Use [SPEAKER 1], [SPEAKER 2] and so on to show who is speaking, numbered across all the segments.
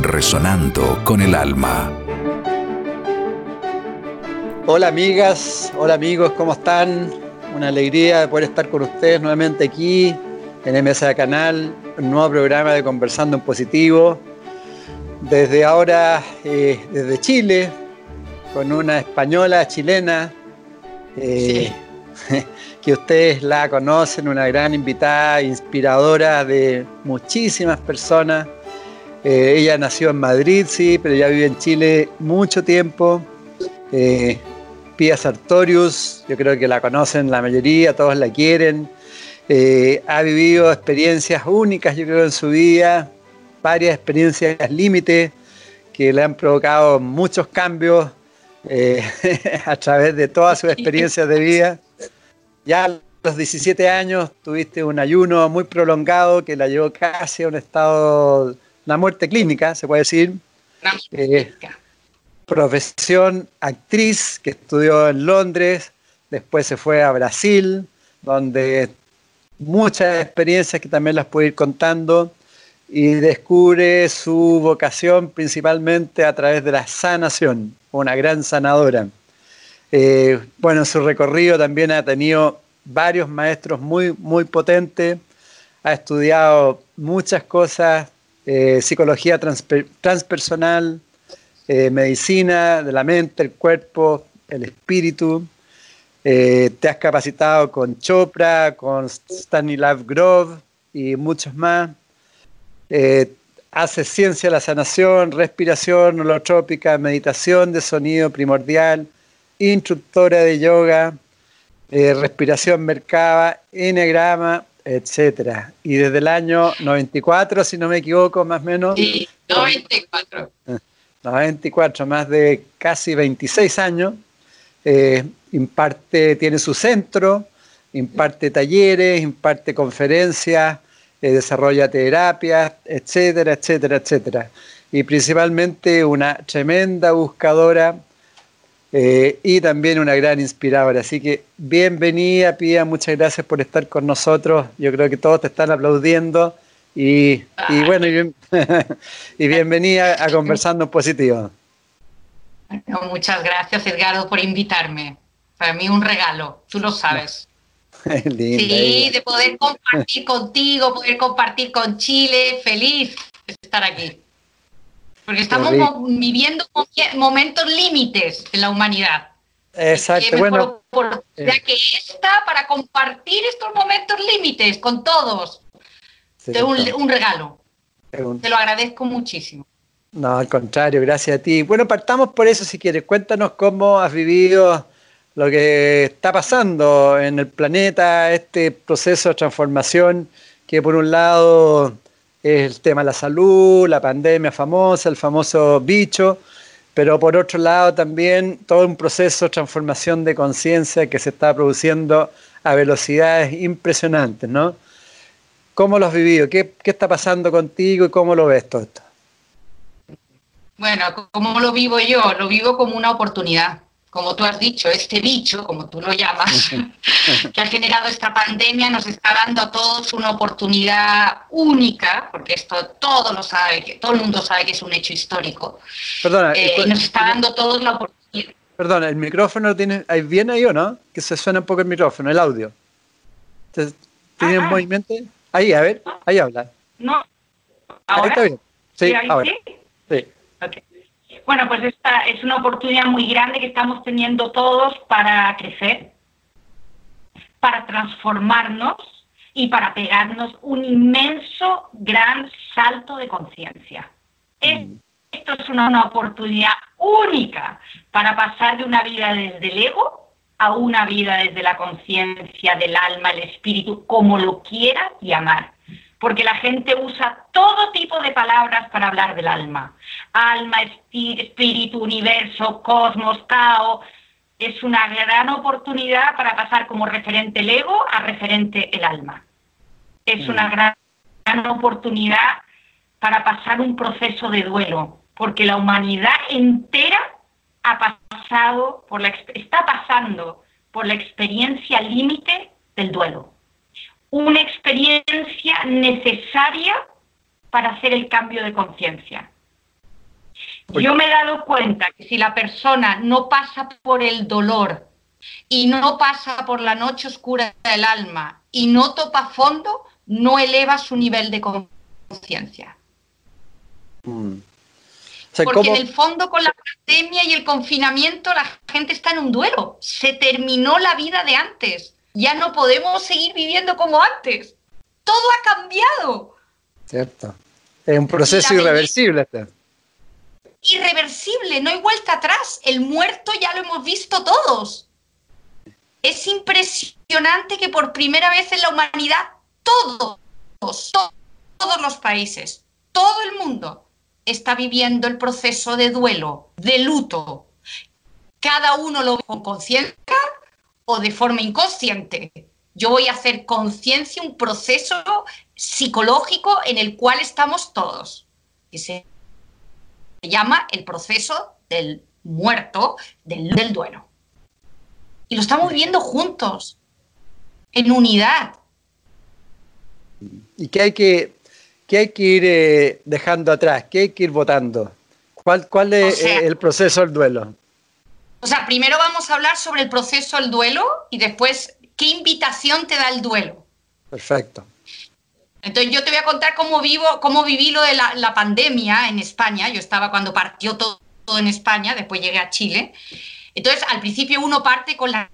[SPEAKER 1] resonando con el alma.
[SPEAKER 2] Hola amigas, hola amigos, ¿cómo están? Una alegría de poder estar con ustedes nuevamente aquí en MSA Canal, un nuevo programa de Conversando en Positivo. Desde ahora, eh, desde Chile, con una española chilena, eh, que ustedes la conocen, una gran invitada, inspiradora de muchísimas personas. Eh, ella nació en Madrid, sí, pero ya vive en Chile mucho tiempo. Pia Sartorius, yo creo que la conocen la mayoría, todos la quieren. Eh, ha vivido experiencias únicas, yo creo, en su vida, varias experiencias límite que le han provocado muchos cambios eh, a través de todas sus experiencias de vida. Ya a los 17 años tuviste un ayuno muy prolongado que la llevó casi a un estado, una muerte clínica, se puede decir. Eh, profesión actriz que estudió en Londres, después se fue a Brasil, donde muchas experiencias que también las puede ir contando y descubre su vocación principalmente a través de la sanación, una gran sanadora. Eh, bueno, su recorrido también ha tenido varios maestros muy, muy potentes, ha estudiado muchas cosas, eh, psicología transpersonal, eh, medicina de la mente, el cuerpo, el espíritu. Eh, te has capacitado con Chopra, con Stanislav Grove y muchos más. Haces ciencia de la sanación, respiración holotrópica, meditación de sonido primordial, instructora de yoga, respiración mercaba, enegrama, etc. Y desde el año 94, si no me equivoco, más o menos.
[SPEAKER 3] Sí, 94.
[SPEAKER 2] 94, más de casi 26 años, eh, imparte, tiene su centro, imparte talleres, imparte conferencias, eh, desarrolla terapias, etcétera, etcétera, etcétera. Y principalmente una tremenda buscadora eh, y también una gran inspiradora. Así que bienvenida, Pía, muchas gracias por estar con nosotros. Yo creo que todos te están aplaudiendo y, bueno, y, bienvenida a Conversando en Positivo.
[SPEAKER 3] muchas gracias, Edgardo, por invitarme. Para mí un regalo, tú lo sabes. sí, de poder compartir contigo, poder compartir con Chile, feliz de estar aquí. Porque estamos viviendo momentos límites en la humanidad.
[SPEAKER 2] Exacto, bueno.
[SPEAKER 3] ya eh. que está para compartir estos momentos límites con todos un, regalo. Te lo agradezco muchísimo.
[SPEAKER 2] No, al contrario, gracias a ti. Bueno, partamos por eso si quieres. Cuéntanos cómo has vivido lo que está pasando en el planeta, este proceso de transformación que por un lado el tema de la salud, la pandemia famosa, el famoso bicho, pero por otro lado también todo un proceso de transformación de conciencia que se está produciendo a velocidades impresionantes, ¿no? ¿Cómo lo has vivido? ¿Qué, está pasando contigo y cómo lo ves todo esto?
[SPEAKER 3] Bueno, ¿cómo lo vivo yo? Lo vivo como una oportunidad. Como tú has dicho, este bicho, como tú lo llamas, que ha generado esta pandemia, nos está dando a todos una oportunidad única, porque esto todo lo sabe, todo el mundo sabe que es un hecho histórico.
[SPEAKER 2] Perdona,
[SPEAKER 3] eh, nos está dando a todos la oportunidad.
[SPEAKER 2] Perdona, ¿el micrófono tiene, bien ahí o no? Que se suena un poco el micrófono, el audio. ¿Tiene un movimiento? Ahí, a ver, ahí habla.
[SPEAKER 3] No. ¿Ahora? Ahí está bien.
[SPEAKER 2] Sí, ahora. Sí.
[SPEAKER 3] Bueno, pues esta es una oportunidad muy grande que estamos teniendo todos para crecer, para transformarnos y para pegarnos un inmenso, gran salto de conciencia. Mm. Esto es una, una oportunidad única para pasar de una vida desde el ego a una vida desde la conciencia del alma, el espíritu, como lo quiera llamar. Porque la gente usa todo tipo de palabras para hablar del alma. Alma, espíritu, universo, cosmos, Tao. Es una gran oportunidad para pasar como referente el ego a referente el alma. Es una mm. gran oportunidad para pasar un proceso de duelo, porque la humanidad entera ha pasado por la, está pasando por la experiencia límite del duelo. Una experiencia necesaria para hacer el cambio de conciencia. Yo me he dado cuenta que si la persona no pasa por el dolor y no pasa por la noche oscura del alma y no topa fondo, no eleva su nivel de conciencia. Mm. Porque en el fondo con la pandemia y el confinamiento la gente está en un duelo. Se terminó la vida de antes. Ya no podemos seguir viviendo como antes. Todo ha cambiado.
[SPEAKER 2] Cierto. Es un proceso irreversible.
[SPEAKER 3] Irreversible, no hay vuelta atrás. El muerto ya lo hemos visto todos. Es impresionante que por primera vez en la humanidad todos, todos los países, todo el mundo está viviendo el proceso de duelo, de luto. Cada uno lo ve con conciencia o de forma inconsciente. Yo voy a hacer conciencia, un proceso psicológico en el cual estamos todos, que se llama el proceso del muerto, del, del duelo. Y lo estamos viviendo juntos, en unidad.
[SPEAKER 2] ¿Y qué hay que ¿Qué hay que ir eh, dejando atrás? ¿Qué hay que ir votando? ¿Cuál, cuál es el proceso del duelo?
[SPEAKER 3] O sea, primero vamos a hablar sobre el proceso del duelo y después qué invitación te da el duelo.
[SPEAKER 2] Perfecto.
[SPEAKER 3] Entonces yo te voy a contar cómo vivo, cómo viví lo de la, pandemia en España. Yo estaba cuando partió todo, todo, en España, después llegué a Chile. Entonces, al principio uno parte con la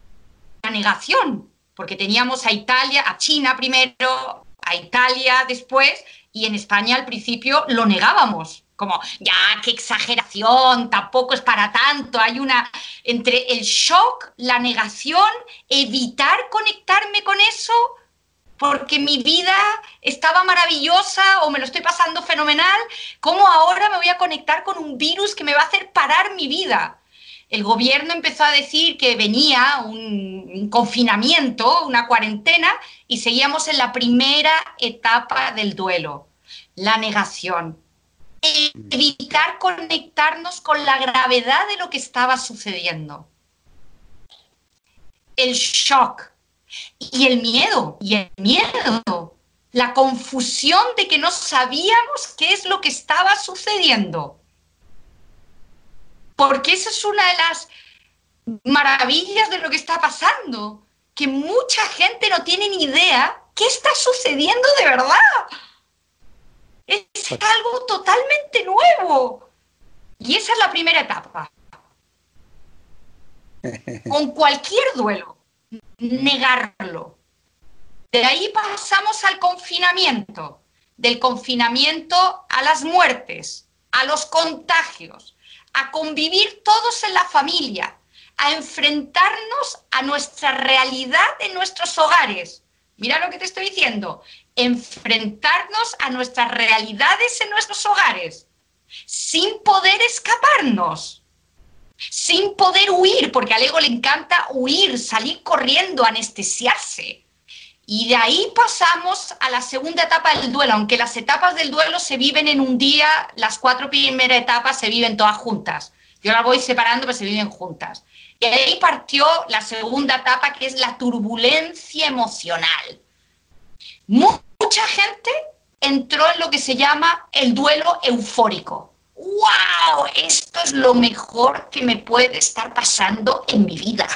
[SPEAKER 3] negación, porque teníamos a Italia, a China primero, a Italia después, y en España al principio lo negábamos, como, ya, qué exageración, tampoco es para tanto. Hay una, entre el shock, la negación, evitar conectarme con eso, porque mi vida estaba maravillosa o me lo estoy pasando fenomenal, ¿cómo ahora me voy a conectar con un virus que me va a hacer parar mi vida? El gobierno empezó a decir que venía un, confinamiento, una cuarentena, y seguíamos en la primera etapa del duelo, la negación. Evitar conectarnos con la gravedad de lo que estaba sucediendo. El shock y el miedo, y el miedo, la confusión de que no sabíamos qué es lo que estaba sucediendo. Porque esa es una de las maravillas de lo que está pasando que mucha gente no tiene ni idea qué está sucediendo de verdad. Es algo totalmente nuevo. Y esa es la primera etapa. Con cualquier duelo, negarlo. De ahí pasamos al confinamiento, del confinamiento a las muertes, a los contagios, a convivir todos en la familia, a enfrentarnos a nuestra realidad en nuestros hogares. Mira lo que te estoy diciendo, enfrentarnos a nuestras realidades en nuestros hogares, sin poder escaparnos, sin poder huir, porque al ego le encanta huir, salir corriendo, anestesiarse. Y de ahí pasamos a la segunda etapa del duelo, aunque las etapas del duelo se viven en un día, las cuatro primeras etapas se viven todas juntas. Yo las voy separando, pero se viven juntas. Y ahí partió la segunda etapa, que es la turbulencia emocional. Mucha gente entró en lo que se llama el duelo eufórico. ¡Wow! Esto es lo mejor que me puede estar pasando en mi vida.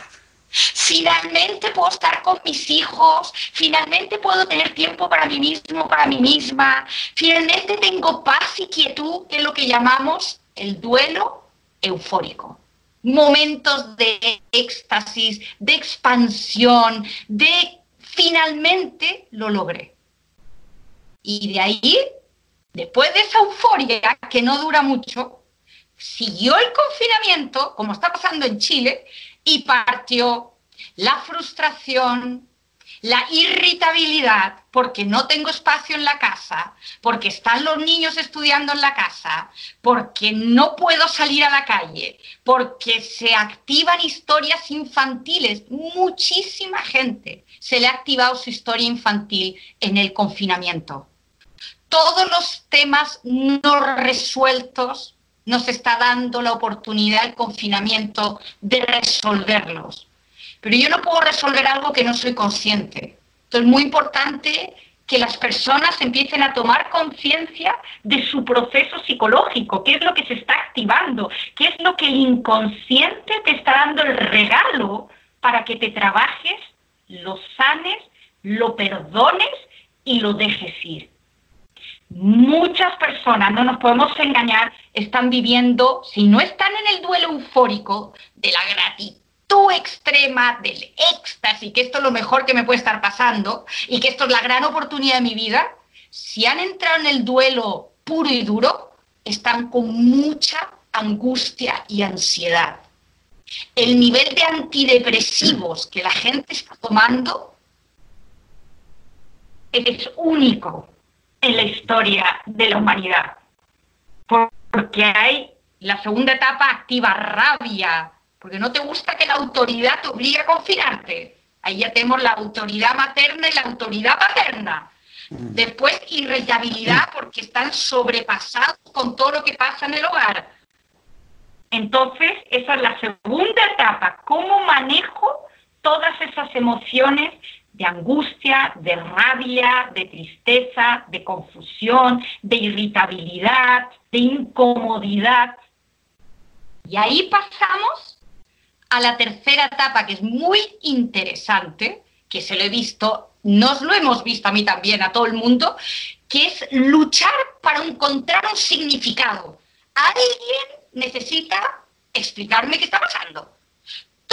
[SPEAKER 3] Finalmente puedo estar con mis hijos, finalmente puedo tener tiempo para mí mismo, para mí misma, finalmente tengo paz y quietud, que es lo que llamamos el duelo eufórico momentos de éxtasis, de expansión, de finalmente lo logré. Y de ahí, después de esa euforia que no dura mucho, siguió el confinamiento, como está pasando en Chile, y partió la frustración, la irritabilidad porque no tengo espacio en la casa, porque están los niños estudiando en la casa, porque no puedo salir a la calle, porque se activan historias infantiles. Muchísima gente se le ha activado su historia infantil en el confinamiento. Todos los temas no resueltos nos está dando la oportunidad el confinamiento de resolverlos. Pero yo no puedo resolver algo que no soy consciente. Entonces es muy importante que las personas empiecen a tomar conciencia de su proceso psicológico, qué es lo que se está activando, qué es lo que el inconsciente te está dando el regalo para que te trabajes, lo sanes, lo perdones y lo dejes ir. Muchas personas, no nos podemos engañar, están viviendo, si no están en el duelo eufórico de la gratitud, extrema del éxtasis, que esto es lo mejor que me puede estar pasando y que esto es la gran oportunidad de mi vida, si han entrado en el duelo puro y duro, están con mucha angustia y ansiedad. El nivel de antidepresivos que la gente está tomando es único en la historia de la humanidad. Porque hay la segunda etapa activa rabia, porque no te gusta que la autoridad te obligue a confinarte. Ahí ya tenemos la autoridad materna y la autoridad paterna. Mm. Después, irritabilidad porque están sobrepasados con todo lo que pasa en el hogar. Entonces, esa es la segunda etapa, cómo manejo todas esas emociones de angustia, de rabia, de tristeza, de confusión, de irritabilidad, de incomodidad. Y ahí pasamos a la tercera etapa, que es muy interesante, que se lo he visto, nos lo hemos visto a mí también, a todo el mundo, que es luchar para encontrar un significado. Alguien necesita explicarme qué está pasando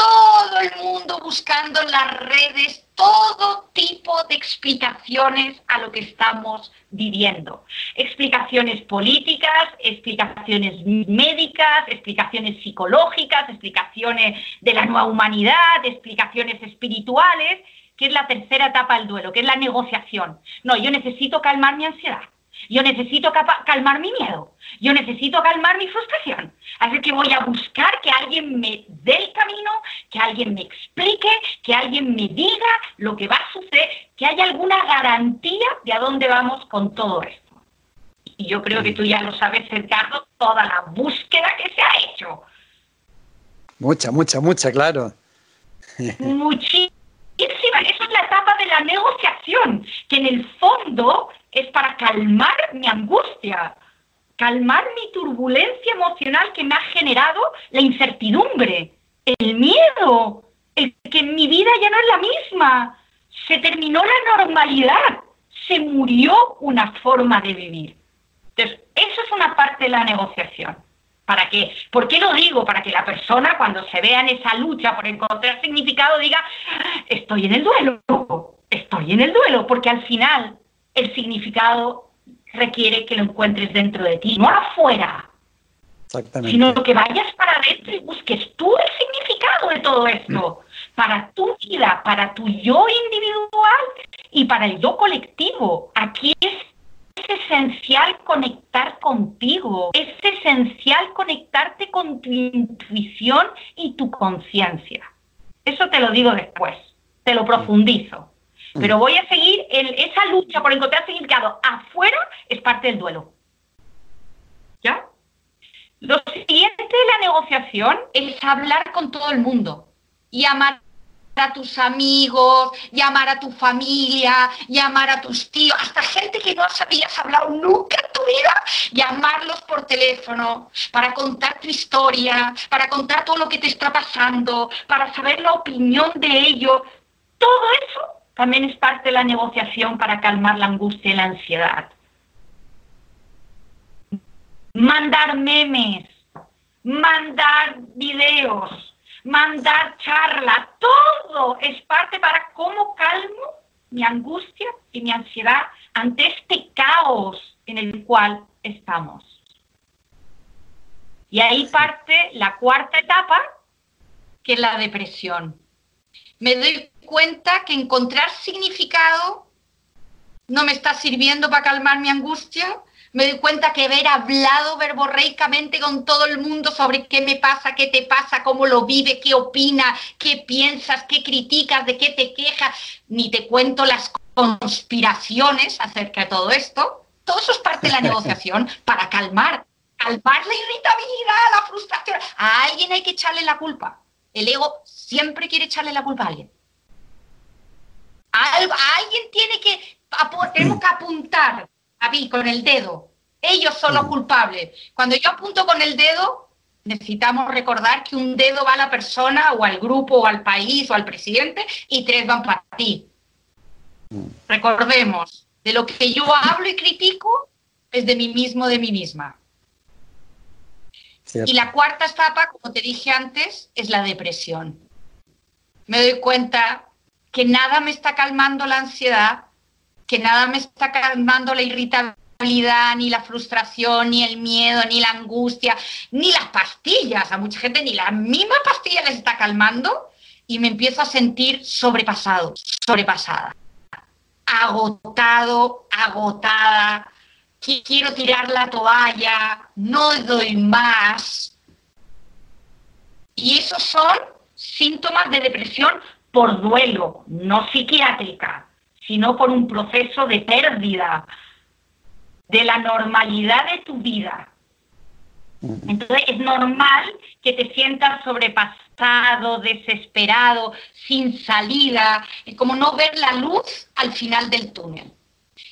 [SPEAKER 3] todo el mundo buscando en las redes todo tipo de explicaciones a lo que estamos viviendo. Explicaciones políticas, explicaciones médicas, explicaciones psicológicas, explicaciones de la nueva humanidad, explicaciones espirituales, que es la tercera etapa del duelo, que es la negociación. No, yo necesito calmar mi ansiedad. Yo necesito calmar mi miedo. Yo necesito calmar mi frustración. Así que voy a buscar que alguien me dé el camino, que alguien me explique, que alguien me diga lo que va a suceder, que haya alguna garantía de a dónde vamos con todo esto. Y yo creo que tú ya lo sabes, Ricardo, toda la búsqueda que se ha hecho.
[SPEAKER 2] Mucha, mucha, mucha, claro.
[SPEAKER 3] Muchísima. Eso es la etapa de la negociación, que en el fondo es para calmar mi angustia, calmar mi turbulencia emocional que me ha generado la incertidumbre, el miedo, el que mi vida ya no es la misma, se terminó la normalidad, se murió una forma de vivir. Entonces, eso es una parte de la negociación. ¿Para qué? ¿Por qué lo digo? Para que la persona cuando se vea en esa lucha por encontrar significado diga, estoy en el duelo, estoy en el duelo, porque al final el significado requiere que lo encuentres dentro de ti, no afuera. Exactamente. Sino que vayas para adentro y busques tú el significado de todo esto, mm. para tu vida, para tu yo individual y para el yo colectivo. Aquí es, esencial conectar contigo, es esencial conectarte con tu intuición y tu conciencia. Eso te lo digo después, te lo profundizo. Pero voy a seguir en esa lucha por encontrar significado afuera es parte del duelo. ¿Ya? Lo siguiente de la negociación es hablar con todo el mundo y amar a tus amigos, llamar a tu familia, llamar a tus tíos, hasta gente que no habías hablado nunca en tu vida, llamarlos por teléfono para contar tu historia, para contar todo lo que te está pasando, para saber la opinión de ellos. Todo eso también es parte de la negociación para calmar la angustia y la ansiedad. Mandar memes, mandar videos, mandar charlas, todo es parte para cómo calmo mi angustia y mi ansiedad ante este caos en el cual estamos. Y ahí parte la cuarta etapa, que es la depresión. Me doy cuenta que encontrar significado no me está sirviendo para calmar mi angustia. Me doy cuenta que haber hablado verborreicamente con todo el mundo sobre qué me pasa, qué te pasa, cómo lo vive, qué opina, qué piensas, qué criticas, de qué te quejas, ni te cuento las conspiraciones acerca de todo esto. Todo eso es parte de la negociación para calmar, calmar la irritabilidad, la frustración. A alguien hay que echarle la culpa. El ego siempre quiere echarle la culpa a alguien. Alguien tiene que, tenemos que apuntar a mí con el dedo. Ellos son los culpables. Cuando yo apunto con el dedo, necesitamos recordar que un dedo va a la persona o al grupo o al país o al presidente y tres van para ti. Recordemos, de lo que yo hablo y critico es de mí mismo, de mí misma. Y la cuarta etapa, como te dije antes, es la depresión. Me doy cuenta que nada me está calmando la ansiedad, que nada me está calmando la irritabilidad, ni la frustración, ni el miedo, ni la angustia, ni las pastillas. A mucha gente ni la misma pastilla les está calmando y me empiezo a sentir sobrepasado, sobrepasada, agotado, agotada, quiero tirar la toalla, no doy más. Y esos son síntomas de depresión por duelo, no psiquiátrica, sino por un proceso de pérdida de la normalidad de tu vida. Entonces es normal que te sientas sobrepasado, desesperado, sin salida, es como no ver la luz al final del túnel.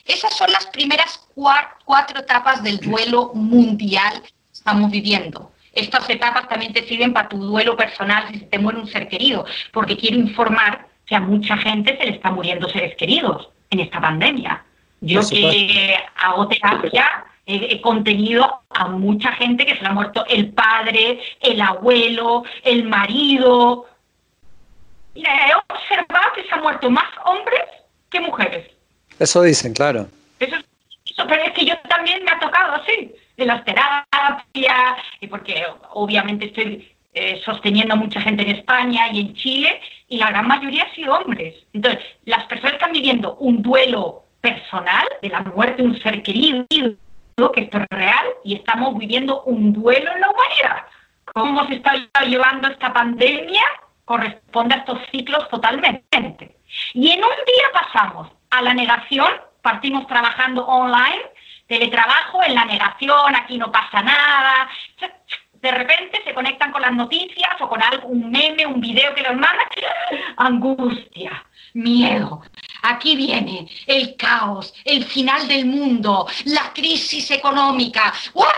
[SPEAKER 3] Esas son las primeras cuatro etapas del duelo mundial que estamos viviendo. Estas etapas también te sirven para tu duelo personal si se te muere un ser querido, porque quiero informar que a mucha gente se le está muriendo seres queridos en esta pandemia. Yo que hago terapia he, contenido a mucha gente que se le ha muerto el padre, el abuelo, el marido. Mira, he observado que se han muerto más hombres que mujeres.
[SPEAKER 2] Eso dicen, claro.
[SPEAKER 3] Eso, pero es que yo también me ha tocado así, de las terapias, porque obviamente estoy eh, sosteniendo a mucha gente en España y en Chile, y la gran mayoría ha sido hombres. Entonces, las personas están viviendo un duelo personal de la muerte de un ser querido, que esto es real, y estamos viviendo un duelo en la humanidad. ¿Cómo se está llevando esta pandemia? Corresponde a estos ciclos totalmente. Y en un día pasamos a la negación, partimos trabajando online, teletrabajo en la negación, aquí no pasa nada. De repente se conectan con las noticias o con algún meme, un video que los manda, angustia, miedo, Aquí viene el caos, el final del mundo, la crisis económica.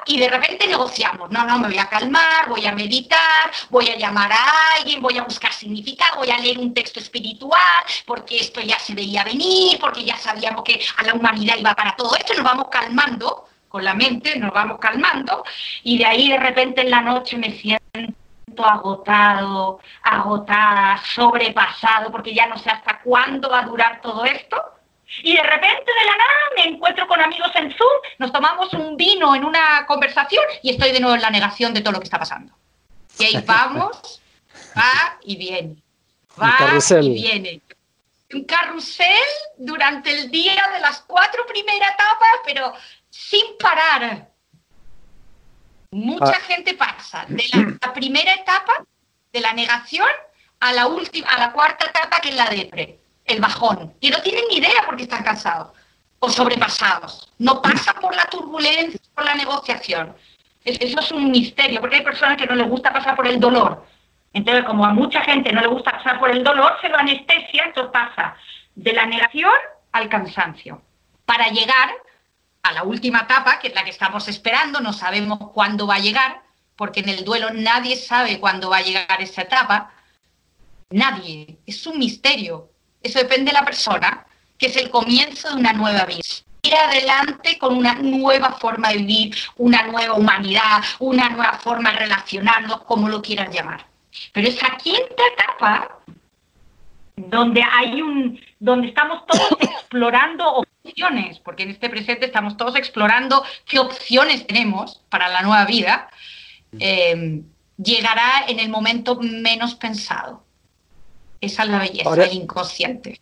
[SPEAKER 3] Y de repente negociamos. No, no, me voy a calmar, voy a meditar, voy a llamar a alguien, voy a buscar significado, voy a leer un texto espiritual, porque esto ya se veía venir, porque ya sabíamos que a la humanidad iba para todo esto. Nos vamos calmando con la mente, nos vamos calmando. Y de ahí de repente en la noche me siento agotado, agotada, sobrepasado, porque ya no sé hasta cuándo va a durar todo esto. Y de repente de la nada me encuentro con amigos en Zoom, nos tomamos un vino en una conversación y estoy de nuevo en la negación de todo lo que está pasando. Y ahí vamos, va y viene, va y viene. Un carrusel durante el día de las cuatro primeras etapas, pero sin parar, Mucha ah. gente pasa de la, primera etapa, de la negación, a la última, a la cuarta etapa que es la depre, el bajón. Y no tienen ni idea porque están cansados o sobrepasados. No pasa por la turbulencia, por la negociación. Eso es un misterio, porque hay personas que no les gusta pasar por el dolor. Entonces, como a mucha gente no le gusta pasar por el dolor, se lo anestesia, entonces pasa de la negación al cansancio, para llegar a la última etapa, que es la que estamos esperando, no sabemos cuándo va a llegar, porque en el duelo nadie sabe cuándo va a llegar esa etapa. Nadie, es un misterio. Eso depende de la persona, que es el comienzo de una nueva vida. Ir adelante con una nueva forma de vivir, una nueva humanidad, una nueva forma de relacionarnos, como lo quieran llamar. Pero esa quinta etapa, donde hay un, donde estamos todos explorando opciones, porque en este presente estamos todos explorando qué opciones tenemos para la nueva vida, eh, llegará en el momento menos pensado. Esa es la belleza, el inconsciente.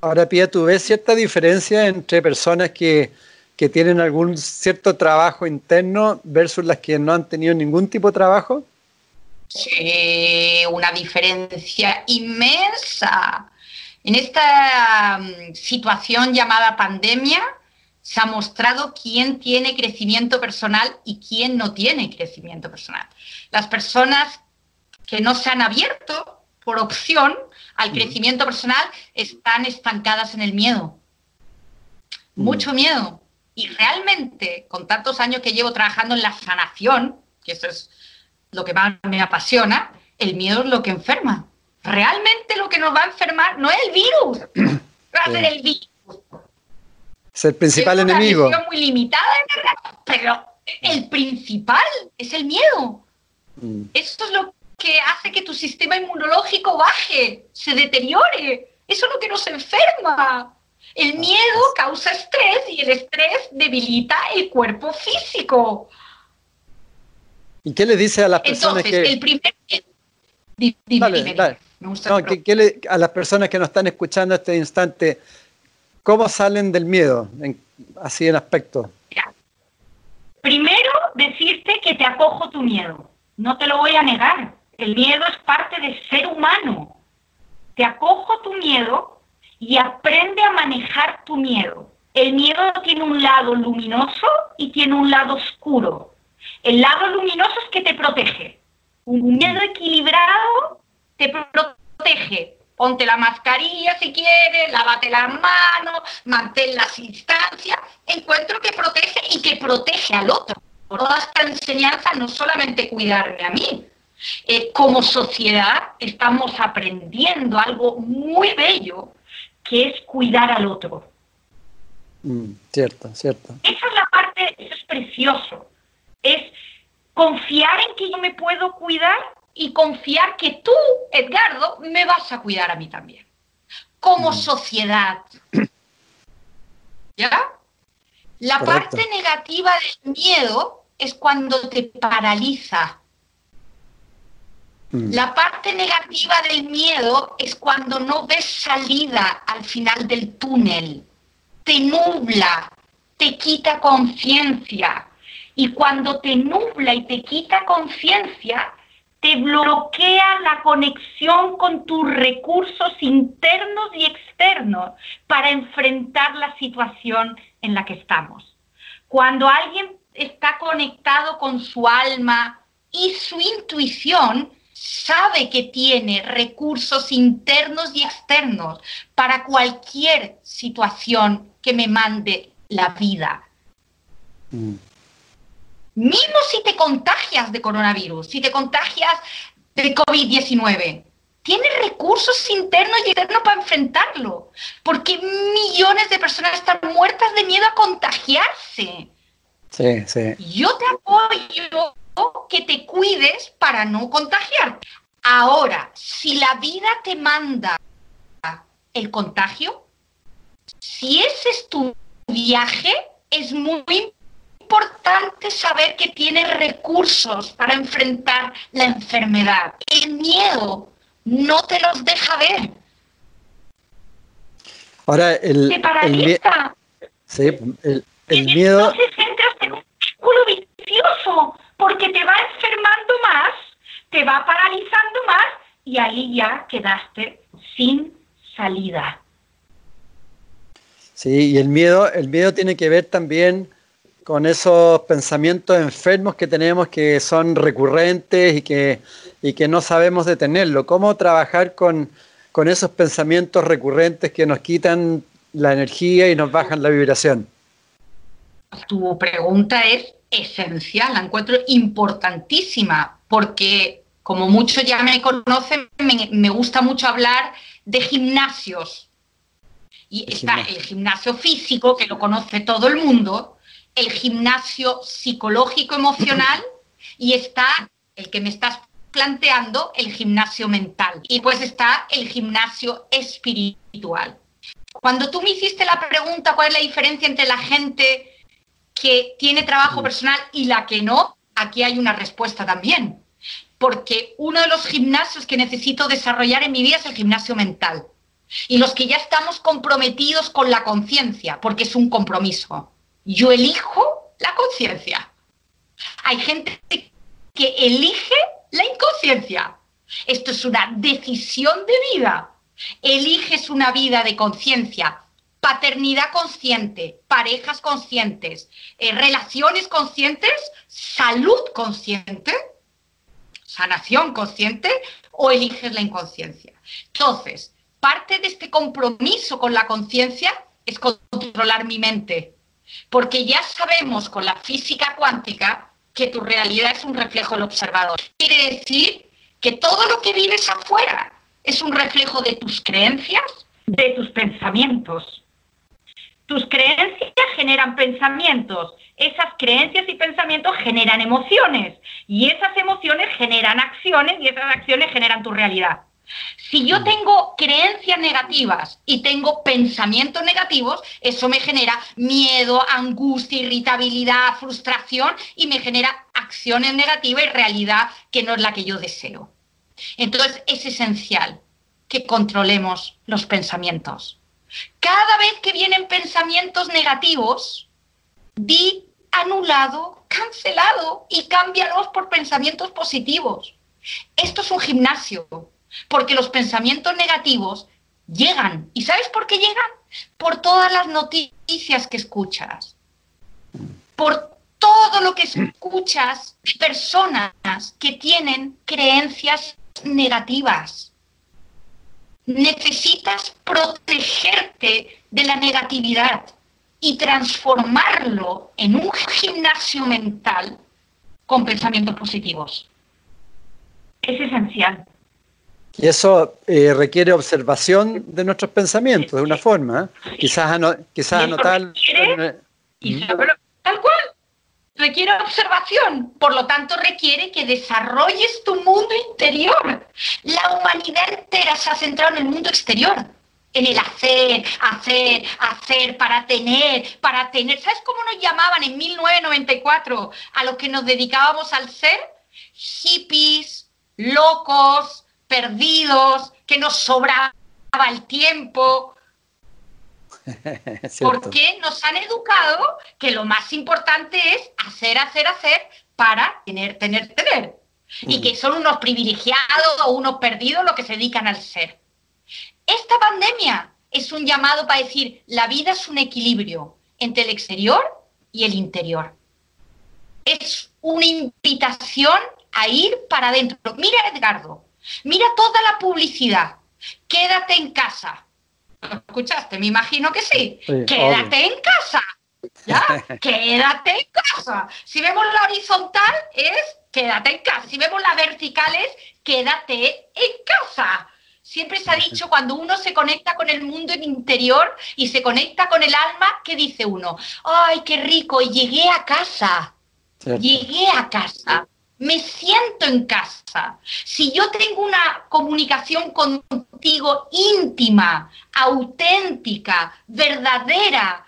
[SPEAKER 2] Ahora, Pia, ¿tú ves cierta diferencia entre personas que, que tienen algún cierto trabajo interno versus las que no han tenido ningún tipo de trabajo?
[SPEAKER 3] Sí, una diferencia inmensa. En esta mm, situación llamada pandemia se ha mostrado quién tiene crecimiento personal y quién no tiene crecimiento personal. Las personas que no se han abierto por opción al crecimiento personal están estancadas en el miedo. Mucho miedo. Y realmente, con tantos años que llevo trabajando en la sanación, que eso es lo que más me apasiona, el miedo es lo que enferma. Realmente lo que nos va a enfermar no es el virus, va a ser el virus.
[SPEAKER 2] Es el principal es una enemigo.
[SPEAKER 3] muy limitada, pero el principal es el miedo. Mm. Esto es lo que hace que tu sistema inmunológico baje, se deteriore. Eso es lo que nos enferma. El ah, miedo causa estrés y el estrés debilita el cuerpo físico.
[SPEAKER 2] ¿Y qué le dice a las personas
[SPEAKER 3] que... el primer...
[SPEAKER 2] a las personas que nos están escuchando este instante, cómo salen del miedo, así en aspecto?
[SPEAKER 3] Primero, decirte que te acojo tu miedo. No te lo voy a negar. El miedo es parte del ser humano. Te acojo tu miedo y aprende a manejar tu miedo. El miedo tiene un lado luminoso y tiene un lado oscuro. El lado luminoso es que te protege. Un miedo equilibrado te protege. Ponte la mascarilla si quieres, lávate las manos, mantén las instancias. Encuentro que protege y que protege al otro. Toda esta enseñanza no solamente cuidarme a mí, eh, como sociedad estamos aprendiendo algo muy bello, que es cuidar al otro.
[SPEAKER 2] Mm, cierto, cierto.
[SPEAKER 3] Esa es la parte, eso es precioso. Es confiar en que yo me puedo cuidar y confiar que tú, Edgardo, me vas a cuidar a mí también. Como sociedad. ¿Ya? La parte negativa del miedo es cuando te paraliza Mm. La parte negativa del miedo es cuando no ves salida al final del túnel, te nubla, te quita conciencia. Y cuando te nubla y te quita conciencia, te bloquea la conexión con tus recursos internos y externos para enfrentar la situación en la que estamos. Cuando alguien está conectado con su alma y su intuición, sabe que tiene recursos internos y externos para cualquier situación que me mande la vida. Mm. Mismo si te contagias de coronavirus, si te contagias de COVID-19, tienes recursos internos y externos para enfrentarlo, porque millones de personas están muertas de miedo a contagiarse.
[SPEAKER 2] Sí, sí.
[SPEAKER 3] Yo te apoyo que te cuides para no contagiarte. Ahora, si la vida te manda el contagio, si ese es tu viaje, es muy importante saber que tienes recursos para enfrentar la enfermedad. El miedo no te los deja ver.
[SPEAKER 2] Ahora, el,
[SPEAKER 3] te paraliza.
[SPEAKER 2] sí, el, el miedo.
[SPEAKER 3] Entonces entras en un círculo vicioso porque te va enfermando más, te va paralizando más y ahí ya quedaste sin salida.
[SPEAKER 2] Sí, y el miedo, el miedo tiene que ver también con esos pensamientos enfermos que tenemos que son recurrentes y que, y que no sabemos detenerlo. ¿Cómo trabajar con, con esos pensamientos recurrentes que nos quitan la energía y nos bajan la vibración?
[SPEAKER 3] Tu pregunta es esencial, la encuentro importantísima, porque como muchos ya me conocen, me, gusta mucho hablar de gimnasios. Y está el gimnasio físico, que lo conoce todo el mundo, el gimnasio psicológico emocional y está el que me estás planteando, el gimnasio mental. Y pues está el gimnasio espiritual. Cuando tú me hiciste la pregunta, ¿cuál es la diferencia entre la gente que tiene trabajo personal y la que no, aquí hay una respuesta también. porque uno de los gimnasios que necesito desarrollar en mi vida es el gimnasio mental. Y los que ya estamos comprometidos con la conciencia, porque es un compromiso. Yo elijo la conciencia. Hay gente que elige la inconsciencia. Esto es una decisión de vida. Eliges una vida de conciencia, paternidad consciente, parejas conscientes, eh, relaciones conscientes, salud consciente, sanación consciente o eliges la inconsciencia. Entonces, parte de este compromiso con la conciencia es controlar mi mente, porque ya sabemos con la física cuántica que tu realidad es un reflejo del observador. Quiere decir que todo lo que vives afuera es un reflejo de tus creencias, de tus pensamientos. Tus creencias generan pensamientos, esas creencias y pensamientos generan emociones y esas emociones generan acciones y esas acciones generan tu realidad. Si yo tengo creencias negativas y tengo pensamientos negativos, eso me genera miedo, angustia, irritabilidad, frustración y me genera acciones negativas y realidad que no es la que yo deseo. Entonces es esencial que controlemos los pensamientos. Cada vez que vienen pensamientos negativos, di anulado, cancelado y cámbialos por pensamientos positivos. Esto es un gimnasio, porque los pensamientos negativos llegan. ¿Y sabes por qué llegan? Por todas las noticias que escuchas, por todo lo que escuchas personas que tienen creencias negativas. Necesitas protegerte de la negatividad y transformarlo en un gimnasio mental con pensamientos positivos. Es esencial.
[SPEAKER 2] Y eso eh, requiere observación de nuestros pensamientos, de una forma. ¿eh? Quizás, quizás anotar...
[SPEAKER 3] tal cual, requiere observación, por lo tanto requiere que desarrolles tu mundo interior. La humanidad entera se ha centrado en el mundo exterior, en el hacer, hacer, hacer, para tener, para tener. ¿Sabes cómo nos llamaban en 1994 a los que nos dedicábamos al ser? Hippies, locos, perdidos, que nos sobraba el tiempo, Porque nos han educado que lo más importante es hacer, hacer, hacer para tener, tener, tener. Y mm. que son unos privilegiados o unos perdidos los que se dedican al ser. Esta pandemia es un llamado para decir, la vida es un equilibrio entre el exterior y el interior. Es una invitación a ir para adentro. Mira, Edgardo, mira toda la publicidad. Quédate en casa escuchaste? Me imagino que sí. Quédate en casa. ¿Ya? quédate en casa. Si vemos la horizontal es quédate en casa. Si vemos la vertical es quédate en casa. Siempre se ha dicho cuando uno se conecta con el mundo interior y se conecta con el alma, ¿qué dice uno? ¡Ay, qué rico! Llegué a casa. Llegué a casa me siento en casa. Si yo tengo una comunicación contigo íntima, auténtica, verdadera,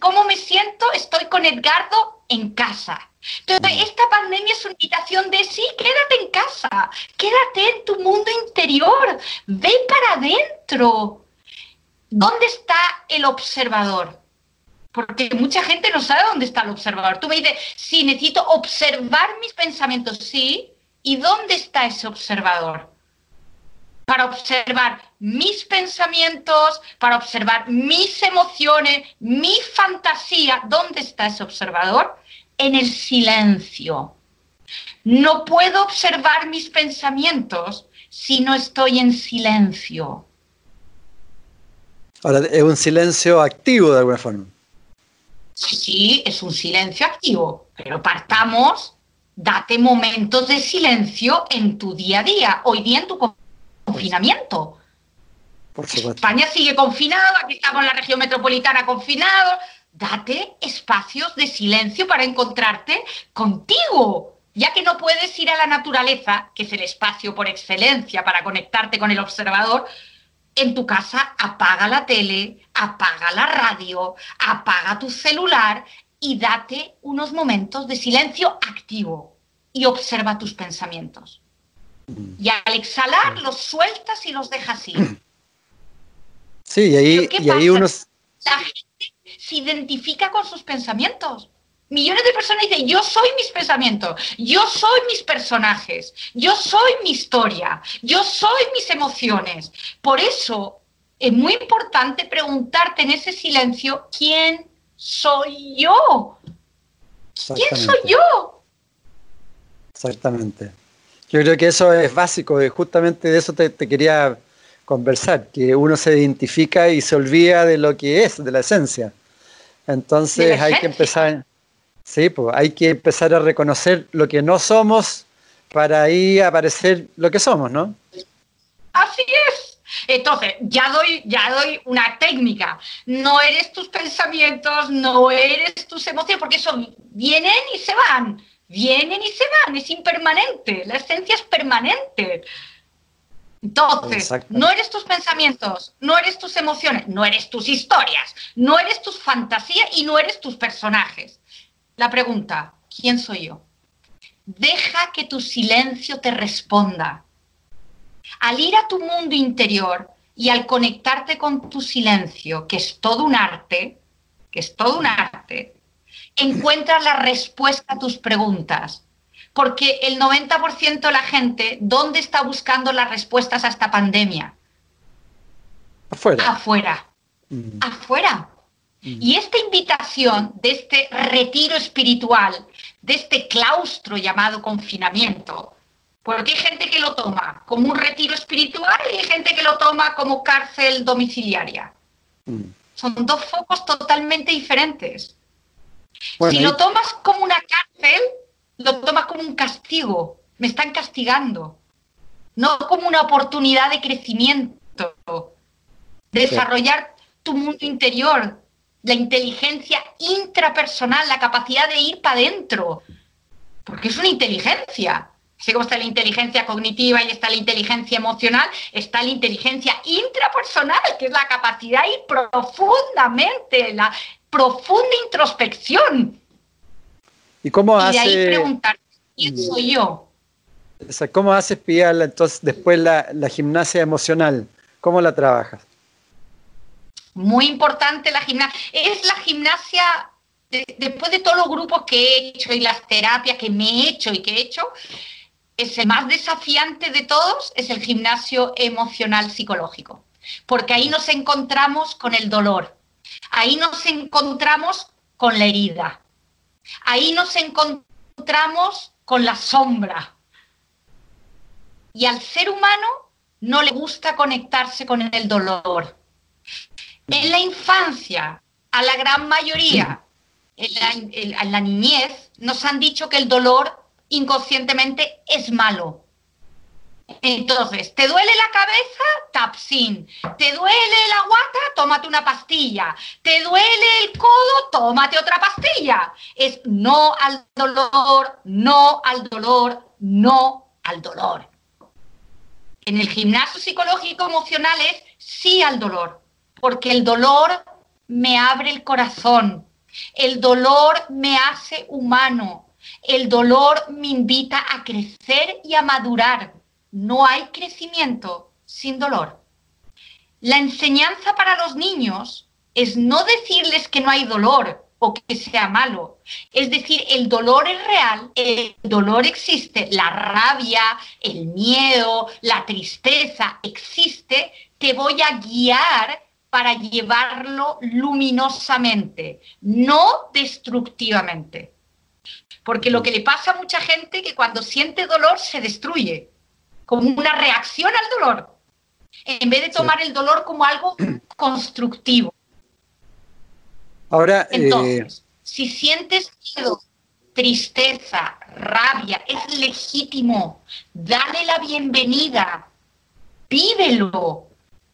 [SPEAKER 3] ¿cómo me siento? Estoy con Edgardo en casa. Entonces, esta pandemia es una invitación de sí, quédate en casa, quédate en tu mundo interior, ve para adentro. ¿Dónde está el observador? Porque mucha gente no sabe dónde está el observador. Tú me dices, sí, necesito observar mis pensamientos, sí, ¿y dónde está ese observador? Para observar mis pensamientos, para observar mis emociones, mi fantasía, ¿dónde está ese observador? En el silencio. No puedo observar mis pensamientos si no estoy en silencio.
[SPEAKER 2] Ahora, es un silencio activo de alguna forma.
[SPEAKER 3] Sí, es un silencio activo, pero partamos, date momentos de silencio en tu día a día, hoy día en tu confinamiento. Por España sigue confinado, aquí estamos en la región metropolitana confinado. Date espacios de silencio para encontrarte contigo, ya que no puedes ir a la naturaleza, que es el espacio por excelencia para conectarte con el observador, en tu casa apaga la tele, apaga la radio, apaga tu celular y date unos momentos de silencio activo. y observa tus pensamientos. Y al exhalar los sueltas y los dejas ir.
[SPEAKER 2] Sí, y ahí, y ahí unos...
[SPEAKER 3] La gente se identifica con sus pensamientos. Millones de personas dicen, yo soy mis pensamientos, yo soy mis personajes, yo soy mi historia, yo soy mis emociones. Por eso es muy importante preguntarte en ese silencio, ¿quién soy yo? ¿Quién soy yo?
[SPEAKER 2] Exactamente. Yo creo que eso es básico, y justamente de eso te, quería conversar, que uno se identifica y se olvida de lo que es, de la esencia. Entonces hay que empezar, sí, pues hay que empezar a reconocer lo que no somos para ahí aparecer lo que somos, ¿no?
[SPEAKER 3] Así es. Entonces, ya doy, ya doy una técnica. No eres tus pensamientos, no eres tus emociones, porque eso vienen y se van, vienen y se van, es impermanente, la esencia es permanente. Entonces, no eres tus pensamientos, no eres tus emociones, no eres tus historias, no eres tus fantasías y no eres tus personajes. La pregunta, ¿quién soy yo? Deja que tu silencio te responda. Al ir a tu mundo interior y al conectarte con tu silencio, que es todo un arte, que es todo un arte, encuentras la respuesta a tus preguntas. Porque el 90% de la gente, ¿dónde está buscando las respuestas a esta pandemia?
[SPEAKER 2] Afuera.
[SPEAKER 3] Afuera. Mm. Afuera. Mm. Y esta invitación de este retiro espiritual, de este claustro llamado confinamiento, porque hay gente que lo toma como un retiro espiritual y hay gente que lo toma como cárcel domiciliaria. Mm. Son dos focos totalmente diferentes si lo tomas como una cárcel, lo tomas como un castigo. Me están castigando. No como una oportunidad de crecimiento, de desarrollar tu mundo interior, la inteligencia intrapersonal, la capacidad de ir para adentro. Porque es una inteligencia. Así como está la inteligencia cognitiva y está la inteligencia emocional, está la inteligencia intrapersonal, que es la capacidad de ir profundamente, la, profunda introspección.
[SPEAKER 2] ¿Y cómo hace?
[SPEAKER 3] Y ahí preguntar, ¿quién mm. soy yo?
[SPEAKER 2] ¿Cómo haces, Pia, entonces después la, gimnasia emocional? ¿Cómo la trabajas?
[SPEAKER 3] Muy importante la gimnasia. Es la gimnasia, después de todos los grupos que he hecho y las terapias que me he hecho y que he hecho, es el más desafiante de todos, es el gimnasio emocional psicológico. Porque ahí nos encontramos con el dolor, Ahí nos encontramos con la herida. Ahí nos encontramos con la sombra. Y al ser humano no le gusta conectarse con el dolor. En la infancia, a la gran mayoría, en la, niñez, nos han dicho que el dolor inconscientemente es malo. Entonces, ¿te duele la cabeza? Tapsin. ¿Te duele la guata? Tómate una pastilla. ¿Te duele el codo? Tómate otra pastilla. Es no al dolor, no al dolor, no al dolor. En el gimnasio psicológico emocional es sí al dolor, porque el dolor me abre el corazón, el dolor me hace humano, el dolor me invita a crecer y a madurar no hay crecimiento sin dolor. La enseñanza para los niños es no decirles que no hay dolor o que sea malo. Es decir, el dolor es real, el dolor existe, la rabia, el miedo, la tristeza existe, te voy a guiar para llevarlo luminosamente, no destructivamente. Porque lo que le pasa a mucha gente es que cuando siente dolor se destruye como una reacción al dolor, en vez de tomar el dolor como algo constructivo.
[SPEAKER 2] Ahora,
[SPEAKER 3] eh, entonces, si sientes miedo, tristeza, rabia, es legítimo. Dale la bienvenida, vívelo,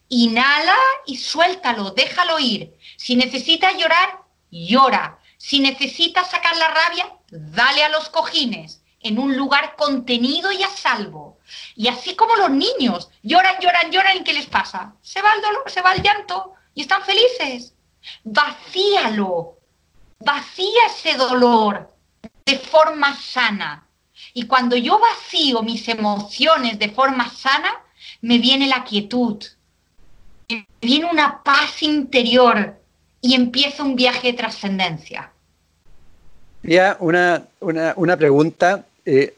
[SPEAKER 3] inhala y suéltalo, déjalo ir. Si necesitas llorar, llora. Si necesitas sacar la rabia, dale a los cojines en un lugar contenido y a salvo. Y así como los niños lloran, lloran, lloran, ¿y qué les pasa? Se va el dolor, se va el llanto y están felices. Vacíalo, vacía ese dolor de forma sana. Y cuando yo vacío mis emociones de forma sana, me viene la quietud, viene una paz interior y empieza un viaje de trascendencia.
[SPEAKER 2] Ya, una, una, pregunta. Eh,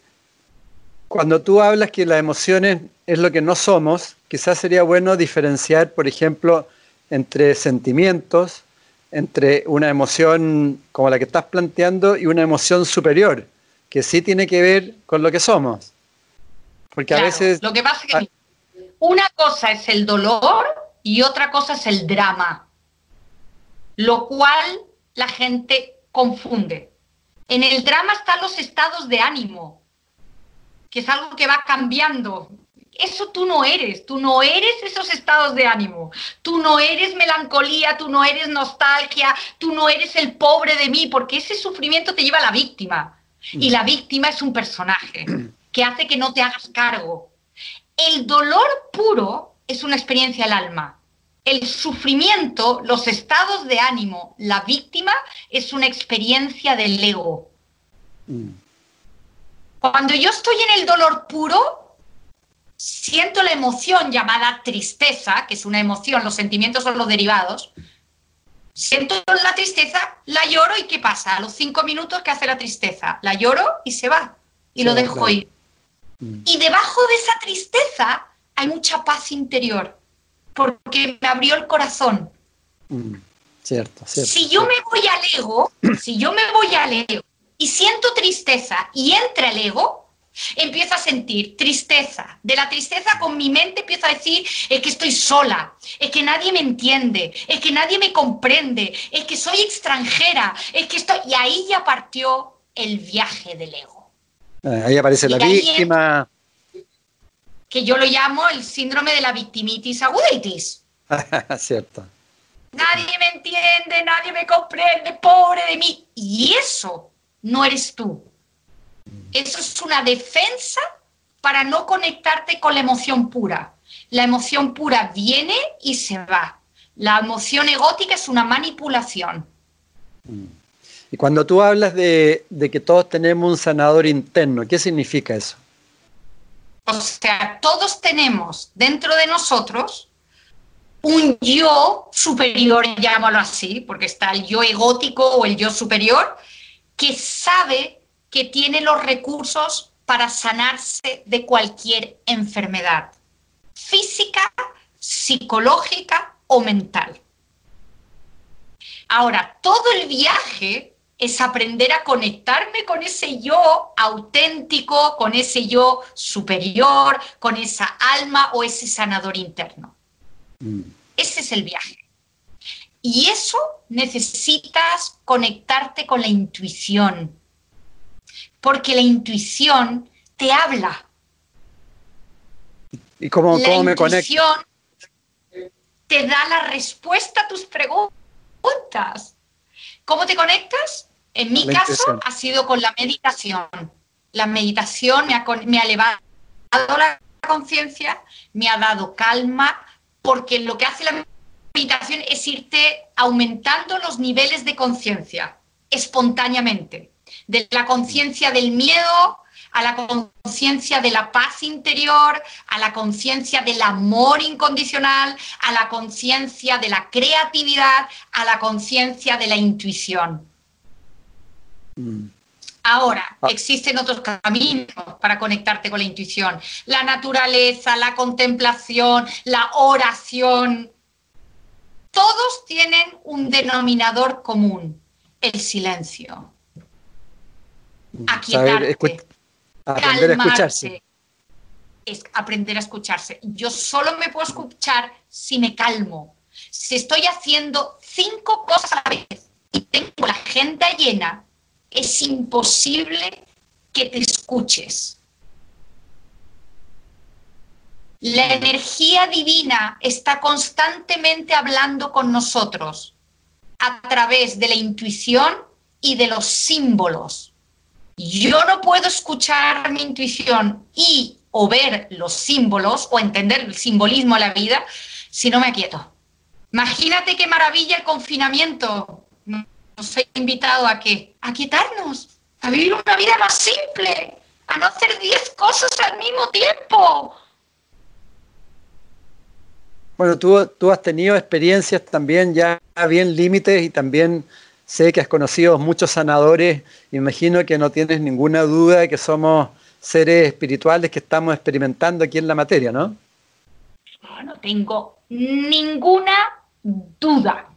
[SPEAKER 2] cuando tú hablas que las emociones es lo que no somos, quizás sería bueno diferenciar, por ejemplo, entre sentimientos, entre una emoción como la que estás planteando y una emoción superior, que sí tiene que ver con lo que somos. Porque a veces...
[SPEAKER 3] Lo que pasa es que una cosa es el dolor y otra cosa es el drama, lo cual la gente confunde. En el drama están los estados de ánimo, que es algo que va cambiando. Eso tú no eres, tú no eres esos estados de ánimo, tú no eres melancolía, tú no eres nostalgia, tú no eres el pobre de mí, porque ese sufrimiento te lleva a la víctima. Y la víctima es un personaje que hace que no te hagas cargo. El dolor puro es una experiencia del alma. El sufrimiento, los estados de ánimo, la víctima es una experiencia del ego. Mm. Cuando yo estoy en el dolor puro, siento la emoción llamada tristeza, que es una emoción, los sentimientos son los derivados. Siento la tristeza, la lloro y ¿qué pasa? A los cinco minutos, ¿qué hace la tristeza? La lloro y se va y lo dejo ir. Mm. Y debajo de esa tristeza hay mucha paz interior, porque me abrió el corazón.
[SPEAKER 2] Mm. Cierto, cierto.
[SPEAKER 3] Si yo me voy al ego, si yo me voy al ego y siento tristeza y entra el ego, empiezo a sentir tristeza. De la tristeza con mi mente empiezo a decir, es que estoy sola, es que nadie me entiende, es que nadie me comprende, es que soy extranjera, es que estoy... Y ahí ya partió el viaje del ego.
[SPEAKER 2] Eh, ahí aparece la víctima.
[SPEAKER 3] Que yo lo llamo el síndrome de la victimitis aguditis.
[SPEAKER 2] Cierto.
[SPEAKER 3] Nadie me entiende, nadie me comprende, pobre de mí. Y eso no eres tú. Eso es una defensa para no conectarte con la emoción pura. La emoción pura viene y se va. La emoción egótica es una manipulación.
[SPEAKER 2] Y cuando tú hablas de, que todos tenemos un sanador interno, ¿qué significa eso?
[SPEAKER 3] O sea, todos tenemos dentro de nosotros un yo superior, llámalo así, porque está el yo egótico o el yo superior, que sabe que tiene los recursos para sanarse de cualquier enfermedad física, psicológica o mental. Ahora, todo el viaje es aprender a conectarme con ese yo auténtico, con ese yo superior, con esa alma o ese sanador interno. Mm. Ese es el viaje. Y eso necesitas conectarte con la intuición, porque la intuición te habla.
[SPEAKER 2] ¿Y cómo, la me conecto?
[SPEAKER 3] te da la respuesta a tus preguntas. ¿Cómo te conectas? En mi caso ha sido con la meditación. La meditación me ha, me ha elevado la conciencia, me ha dado calma, porque lo que hace la meditación es irte aumentando los niveles de conciencia espontáneamente, de la conciencia del miedo a la conciencia de la paz interior, a la conciencia del amor incondicional, a la conciencia de la creatividad, a la conciencia de la intuición. Mm. Ahora, ah. existen otros caminos para conectarte con la intuición. La naturaleza, la contemplación, la oración, todos tienen un denominador común, el silencio.
[SPEAKER 2] Aquietarte, aprender a escucharse.
[SPEAKER 3] Es aprender a escucharse. Yo solo me puedo escuchar si me calmo. Si estoy haciendo cinco cosas a la vez y tengo la agenda llena, es imposible que te escuches. La energía divina está constantemente hablando con nosotros a través de la intuición y de los símbolos. Yo no puedo escuchar mi intuición y o ver los símbolos o entender el simbolismo de la vida si no me aquieto. Imagínate qué maravilla el confinamiento. Nos ha invitado a qué? A quietarnos, a vivir una vida más simple, a no hacer 10 cosas al mismo tiempo.
[SPEAKER 2] Bueno, tú, tú has tenido experiencias también ya bien límites y también sé que has conocido muchos sanadores. Imagino que no tienes ninguna duda de que somos seres espirituales que estamos experimentando aquí en la materia, ¿no?
[SPEAKER 3] No tengo ninguna duda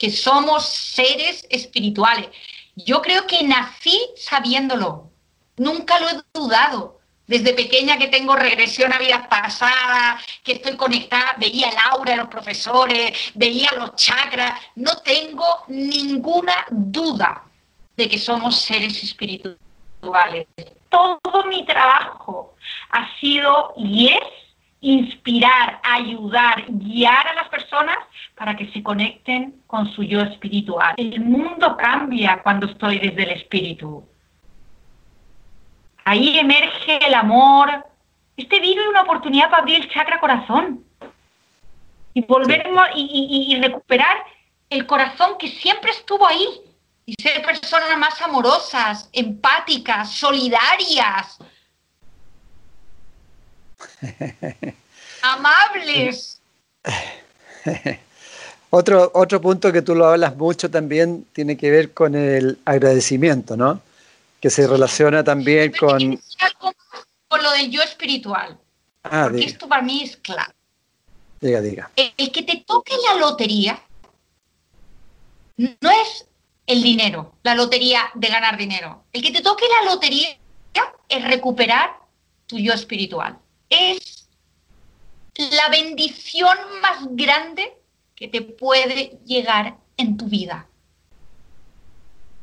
[SPEAKER 3] que somos seres espirituales. Yo creo que nací sabiéndolo. Nunca lo he dudado. Desde pequeña que tengo regresión a vidas pasadas, que estoy conectada, veía el aura de los profesores, veía los chakras. No tengo ninguna duda de que somos seres espirituales. Todo mi trabajo ha sido y es inspirar, ayudar, guiar a las personas para que se conecten con su yo espiritual. El mundo cambia cuando estoy desde el espíritu. Ahí emerge el amor. Este virus es una oportunidad para abrir el chakra corazón y volver y, y recuperar el corazón que siempre estuvo ahí y ser personas más amorosas, empáticas, solidarias, Amables.
[SPEAKER 2] otro, otro punto que tú lo hablas mucho también tiene que ver con el agradecimiento, ¿no? Que se relaciona también con...
[SPEAKER 3] Con lo del yo espiritual. Ah, porque esto para mí es claro.
[SPEAKER 2] Diga, diga.
[SPEAKER 3] El que te toque la lotería no es el dinero, la lotería de ganar dinero. El que te toque la lotería es recuperar tu yo espiritual es la bendición más grande que te puede llegar en tu vida.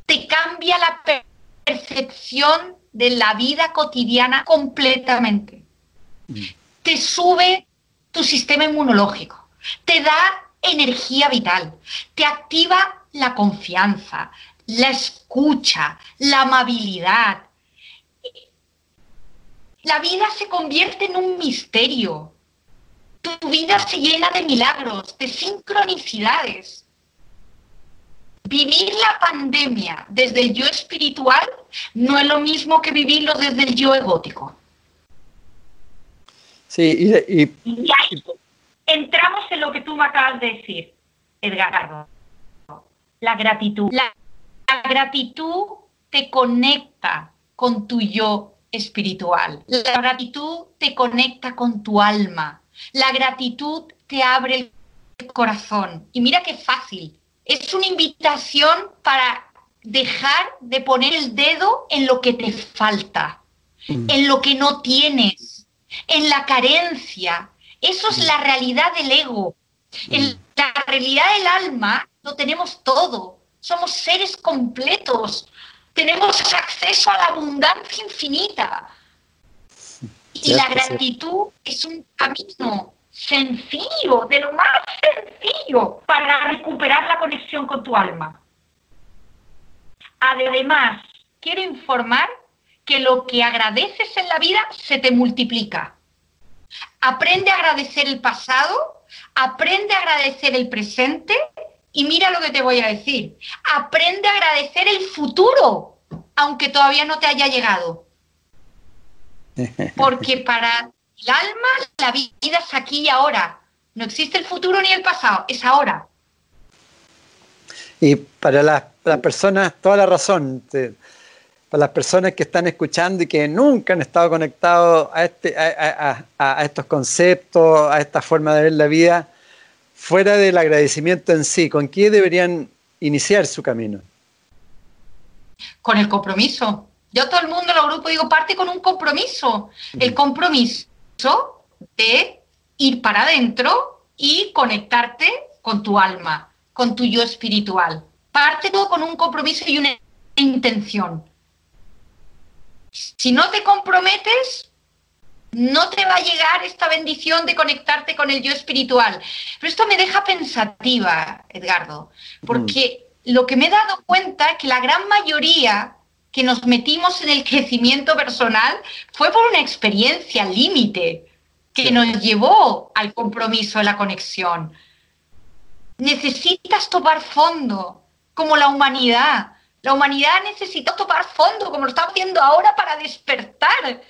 [SPEAKER 3] Te cambia la percepción de la vida cotidiana completamente. Mm. Te sube tu sistema inmunológico, te da energía vital, te activa la confianza, la escucha, la amabilidad, la vida se convierte en un misterio. Tu vida se llena de milagros, de sincronicidades. Vivir la pandemia desde el yo espiritual no es lo mismo que vivirlo desde el yo egótico.
[SPEAKER 2] Sí, y,
[SPEAKER 3] ahí entramos en lo que tú me acabas de decir, Edgardo. La gratitud. la gratitud te conecta con tu yo espiritual. La gratitud te conecta con tu alma. La gratitud te abre el corazón. Y mira qué fácil. Es una invitación para dejar de poner el dedo en lo que te falta, mm. en lo que no tienes, en la carencia. Eso es mm. la realidad del ego. En mm. la realidad del alma lo tenemos todo. Somos seres completos tenemos acceso a la abundancia infinita. Y la gratitud es un camino sencillo, de lo más sencillo, para recuperar la conexión con tu alma. Además, quiero informar que lo que agradeces en la vida se te multiplica. Aprende a agradecer el pasado, aprende a agradecer el presente y mira lo que te voy a decir. Aprende a agradecer el futuro, aunque todavía no te haya llegado. Porque para el alma la vida es aquí y ahora. No existe el futuro ni el pasado, es ahora.
[SPEAKER 2] Y para las, personas, toda la razón, para las personas que están escuchando y que nunca han estado conectados a, este, a estos conceptos, a esta forma de ver la vida, fuera del agradecimiento en sí, ¿con qué deberían iniciar su camino?
[SPEAKER 3] Con el compromiso. Yo a todo el mundo en el grupo digo, parte con un compromiso. El compromiso de ir para adentro y conectarte con tu alma, con tu yo espiritual. Parte todo con un compromiso y una intención. Si no te comprometes, no te va a llegar esta bendición de conectarte con el yo espiritual. Pero esto me deja pensativa, Edgardo, porque mm. lo que me he dado cuenta es que la gran mayoría que nos metimos en el crecimiento personal fue por una experiencia límite que nos llevó al compromiso de la conexión. Necesitas topar fondo, como la humanidad, La humanidad necesita tomar fondo, como lo estamos viendo ahora, para despertar.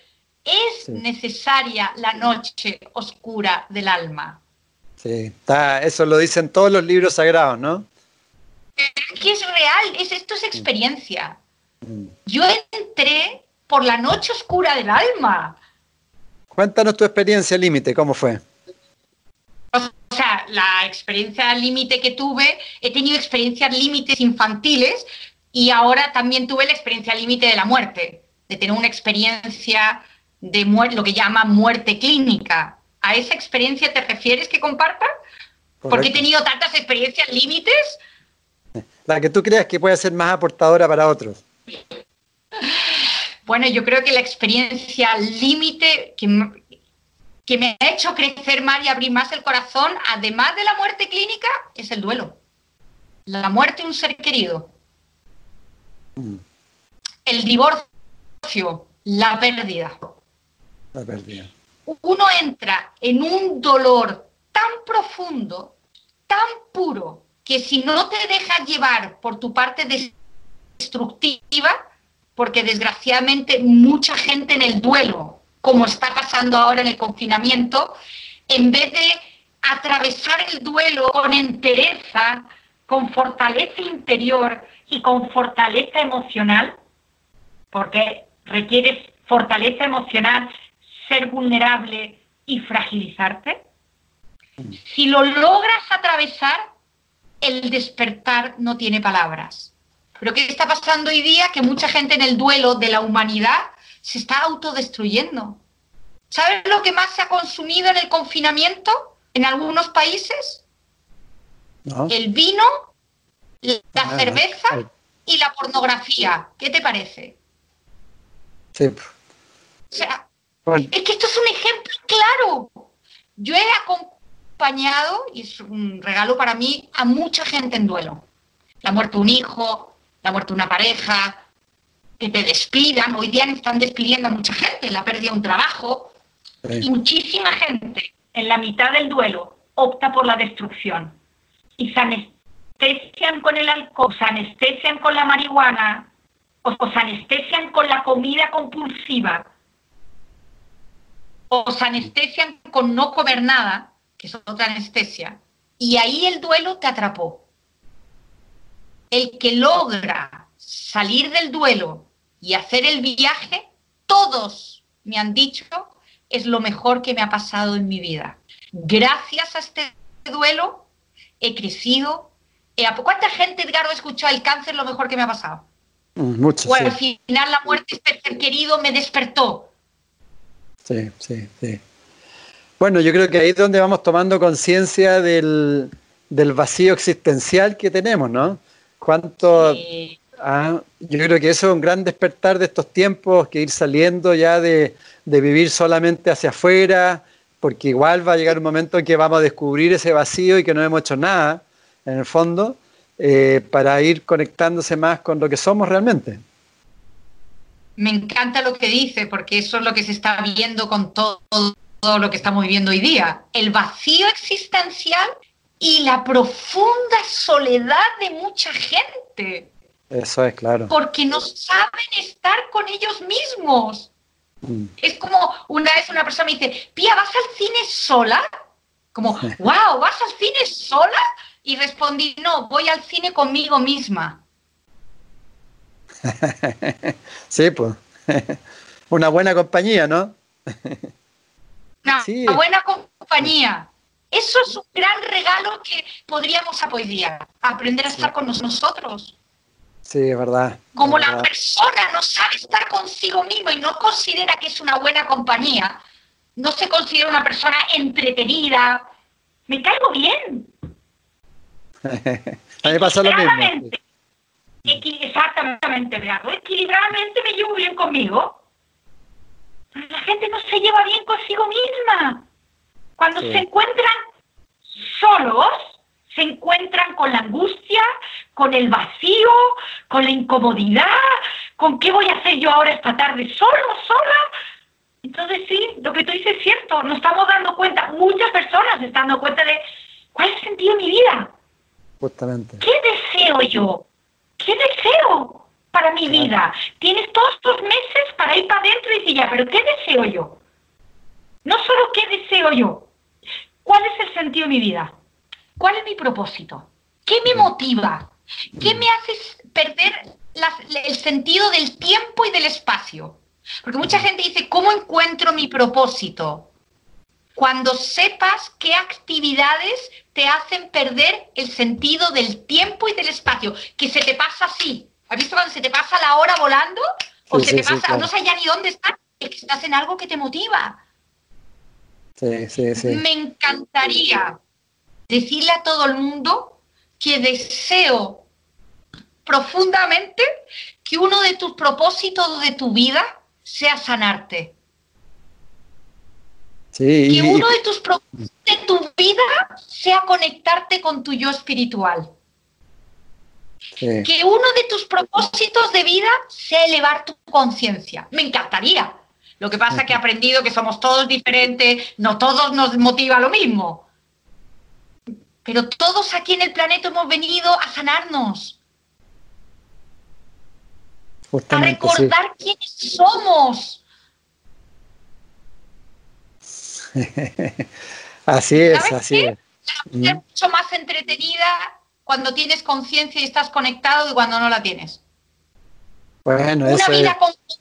[SPEAKER 3] Es necesaria la noche oscura del alma.
[SPEAKER 2] Sí, está, eso lo dicen todos los libros sagrados, ¿no?
[SPEAKER 3] Es que es real, es, esto es experiencia. Yo entré por la noche oscura del alma.
[SPEAKER 2] Cuéntanos tu experiencia límite, ¿cómo fue?
[SPEAKER 3] O sea, la experiencia límite que tuve, he tenido experiencias límites infantiles y ahora también tuve la experiencia límite de la muerte, de tener una experiencia de lo que llama muerte clínica. ¿A esa experiencia te refieres que comparta? Porque he tenido tantas experiencias límites.
[SPEAKER 2] La que tú creas que puede ser más aportadora para otros.
[SPEAKER 3] Bueno, yo creo que la experiencia límite que, que me ha hecho crecer más y abrir más el corazón, además de la muerte clínica, es el duelo. La muerte de un ser querido. El divorcio, la pérdida.
[SPEAKER 2] La pérdida.
[SPEAKER 3] Uno entra en un dolor tan profundo, tan puro, que si no te dejas llevar por tu parte destructiva, porque desgraciadamente mucha gente en el duelo como está pasando ahora en el confinamiento, en vez de atravesar el duelo con entereza, con fortaleza interior y con fortaleza emocional, porque requieres fortaleza emocional, ser vulnerable y fragilizarte, si lo logras atravesar, el despertar no tiene palabras. Pero ¿qué está pasando hoy día? Que mucha gente en el duelo de la humanidad se está autodestruyendo. ¿Sabes lo que más se ha consumido en el confinamiento en algunos países? El vino, la ah, cerveza y la pornografía. ¿Qué te parece?
[SPEAKER 2] Sí.
[SPEAKER 3] O sea, es que esto es un ejemplo claro. Yo he acompañado, y es un regalo para mí, a mucha gente en duelo. La muerte de un hijo, la muerte de una pareja, que te despidan. Hoy día están despidiendo a mucha gente, la pérdida de un trabajo. Y muchísima gente en la mitad del duelo opta por la destrucción. Y se anestesian con el alcohol, se anestesian con la marihuana, o se anestesian con la comida compulsiva, o se anestesian con no comer nada, que es otra anestesia. Y ahí el duelo te atrapó. El que logra salir del duelo y hacer el viaje, todos me han dicho, es lo mejor que me ha pasado en mi vida. Gracias a este duelo he crecido. ¿Cuánta gente, Edgardo, ha escuchado el cáncer lo mejor que me ha pasado?
[SPEAKER 2] Mm, mucho.
[SPEAKER 3] O al final la muerte de ser querido me despertó.
[SPEAKER 2] Sí, sí, sí. Bueno, yo creo que ahí es donde vamos tomando conciencia del, vacío existencial que tenemos, ¿no? Cuánto, Ah, yo creo que eso es un gran despertar de estos tiempos, que ir saliendo ya de, vivir solamente hacia afuera, porque igual va a llegar un momento en que vamos a descubrir ese vacío y que no hemos hecho nada, en el fondo, eh, para ir conectándose más con lo que somos realmente.
[SPEAKER 3] Me encanta lo que dice, porque eso es lo que se está viendo con todo, todo lo que estamos viviendo hoy día. El vacío existencial y la profunda soledad de mucha gente.
[SPEAKER 2] Eso es claro.
[SPEAKER 3] Porque no saben estar con ellos mismos. Mm. Es como una vez una persona me dice, Pía, ¿vas al cine sola? Como, wow, ¿vas al cine sola? Y respondí, no, voy al cine conmigo misma.
[SPEAKER 2] sí, pues. Una buena compañía, ¿no?
[SPEAKER 3] Una, buena compañía. Eso es un gran regalo que podríamos apoyar, aprender a estar con nosotros.
[SPEAKER 2] Sí, es verdad.
[SPEAKER 3] Como la persona no sabe estar consigo mismo y no considera que es una buena compañía, no se considera una persona entretenida, me caigo bien.
[SPEAKER 2] a mí me pasa lo mismo.
[SPEAKER 3] Exactamente, Equilibradamente me llevo bien conmigo. La gente no se lleva bien consigo misma. Cuando se encuentran solos, se encuentran con la angustia, con el vacío, con la incomodidad, con qué voy a hacer yo ahora esta tarde solo, sola. Entonces sí, lo que tú dices es cierto, nos estamos dando cuenta, muchas personas se están dando cuenta de cuál es el sentido de mi vida.
[SPEAKER 2] Justamente.
[SPEAKER 3] ¿Qué deseo yo? ¿Qué deseo? para mi vida. Tienes todos estos meses para ir para adentro y decir, ya, pero ¿qué deseo yo? No solo qué deseo yo, ¿cuál es el sentido de mi vida? ¿Cuál es mi propósito? ¿Qué me motiva? ¿Qué me hace perder el sentido del tiempo y del espacio? Porque mucha gente dice, ¿cómo encuentro mi propósito? Cuando sepas qué actividades te hacen perder el sentido del tiempo y del espacio, que se te pasa así. ¿Has visto cuando se te pasa la hora volando? O se te pasa, no sé ya ni dónde estás, es que estás en algo que te motiva.
[SPEAKER 2] Sí, sí, sí.
[SPEAKER 3] Me encantaría decirle a todo el mundo que deseo profundamente que uno de tus propósitos de tu vida sea sanarte. que uno de tus propósitos de tu vida sea conectarte con tu yo espiritual. Que uno de tus propósitos de vida sea elevar tu conciencia. Me encantaría. Lo que pasa es que he aprendido que somos todos diferentes, no todos nos motiva lo mismo. Pero todos aquí en el planeta hemos venido a sanarnos. a recordar quiénes somos.
[SPEAKER 2] así es, así es.
[SPEAKER 3] La mm. mucho más entretenida cuando tienes conciencia y estás conectado y cuando no la tienes.
[SPEAKER 2] Bueno,
[SPEAKER 3] Una vida con conciencia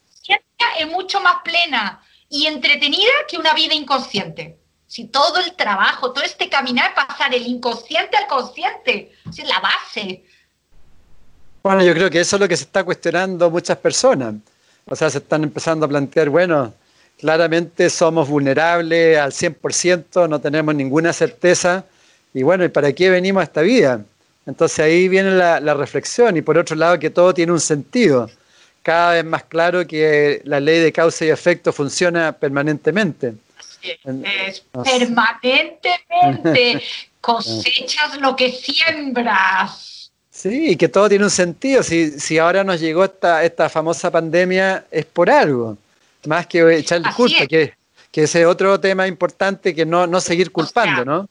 [SPEAKER 3] es mucho más plena y entretenida que una vida inconsciente. Si todo el trabajo, todo este caminar, pasar el inconsciente al consciente, es la base.
[SPEAKER 2] Bueno, yo creo que eso es lo que se está cuestionando muchas personas. O sea, se están empezando a plantear, bueno, claramente somos vulnerables al 100%, no tenemos ninguna certeza. Y bueno, ¿y para qué venimos a esta vida? Entonces ahí viene la, la reflexión y por otro lado que todo tiene un sentido. Cada vez más claro que la ley de causa y efecto funciona permanentemente
[SPEAKER 3] es permanentemente cosechas lo que siembras.
[SPEAKER 2] Sí, y que todo tiene un sentido. Si, si ahora nos llegó esta, esta famosa pandemia, es por algo. Más que echarle culpa, que, que ese otro tema importante que no, no seguir culpando, ¿no?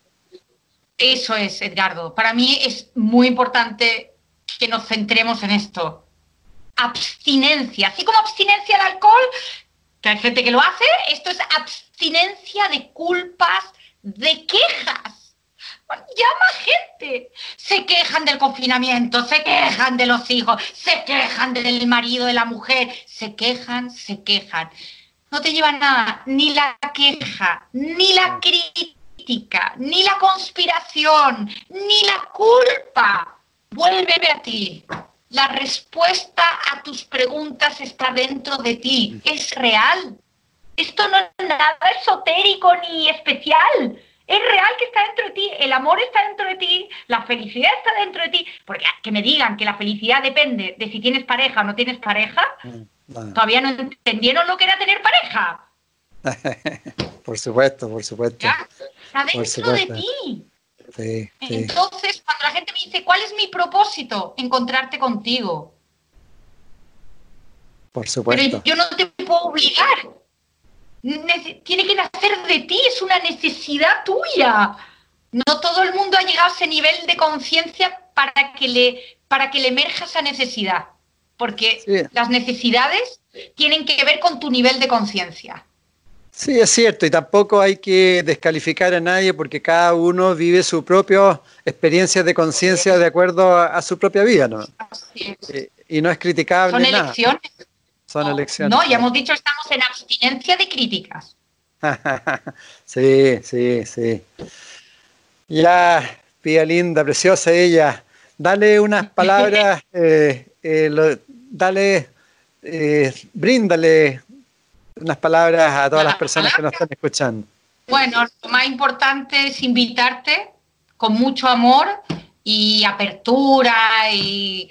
[SPEAKER 3] Eso es, Edgardo. Para mí es muy importante que nos centremos en esto. Abstinencia. Así como abstinencia al alcohol, que hay gente que lo hace, esto es abstinencia de culpas, de quejas. llama gente. Se quejan del confinamiento, se quejan de los hijos, se quejan del marido, de la mujer, se quejan, se quejan. No te lleva nada, ni la queja, ni la crítica, ni la conspiración, ni la culpa. Vuélveme a ti. La respuesta a tus preguntas está dentro de ti, es real. Esto no es nada esotérico ni especial. Es real que está dentro de ti, el amor está dentro de ti, la felicidad está dentro de ti. Porque que me digan que la felicidad depende de si tienes pareja o no tienes pareja, mm, todavía no entendieron lo que era tener pareja.
[SPEAKER 2] por supuesto, por supuesto.
[SPEAKER 3] está dentro de ti. Entonces, cuando la gente me dice, ¿cuál es mi propósito? Encontrarte contigo.
[SPEAKER 2] Por supuesto.
[SPEAKER 3] Pero yo no te puedo obligar. tiene que nacer de ti, es una necesidad tuya. No todo el mundo ha llegado a ese nivel de conciencia para que le para que le emerja esa necesidad, porque las necesidades tienen que ver con tu nivel de conciencia.
[SPEAKER 2] Sí, es cierto, y tampoco hay que descalificar a nadie porque cada uno vive su propia experiencia de conciencia de acuerdo a, su propia vida, ¿no? Y, no es criticable.
[SPEAKER 3] Son elecciones.
[SPEAKER 2] Son elecciones.
[SPEAKER 3] No, ya hemos dicho estamos en abstinencia de críticas.
[SPEAKER 2] sí, sí, sí. Ya, pía linda, preciosa ella. Dale unas palabras, eh, eh, dale, eh, bríndale unas palabras a todas las personas que nos están escuchando.
[SPEAKER 3] Bueno, lo más importante es invitarte con mucho amor y apertura y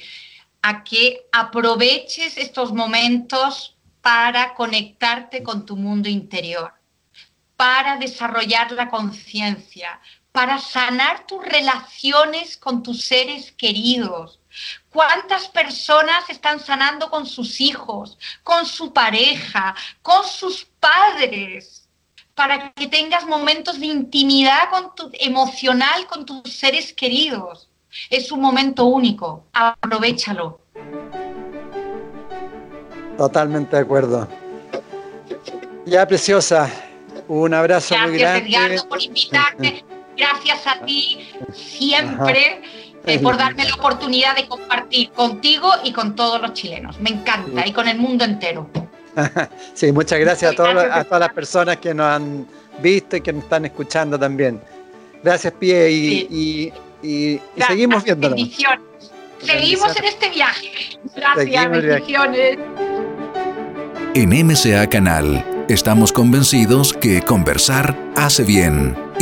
[SPEAKER 3] a que aproveches estos momentos para conectarte con tu mundo interior, para desarrollar la conciencia, para sanar tus relaciones con tus seres queridos, ¿Cuántas personas están sanando con sus hijos, con su pareja, con sus padres? Para que tengas momentos de intimidad con tu, emocional con tus seres queridos. Es un momento único. Aprovechalo.
[SPEAKER 2] Totalmente de acuerdo. Ya, preciosa, un abrazo muy grande.
[SPEAKER 3] Gracias, Edgardo, por invitarte. Gracias a ti siempre eh, por darme la oportunidad de compartir contigo y con todos los chilenos. Me encanta y con el mundo entero.
[SPEAKER 2] sí, muchas gracias a, todas las personas que nos han visto y que nos están escuchando también. Gracias, Pie, y, seguimos viendo.
[SPEAKER 3] Bendiciones. Seguimos en este viaje. Gracias, bendiciones.
[SPEAKER 1] En MCA Canal estamos convencidos que conversar hace bien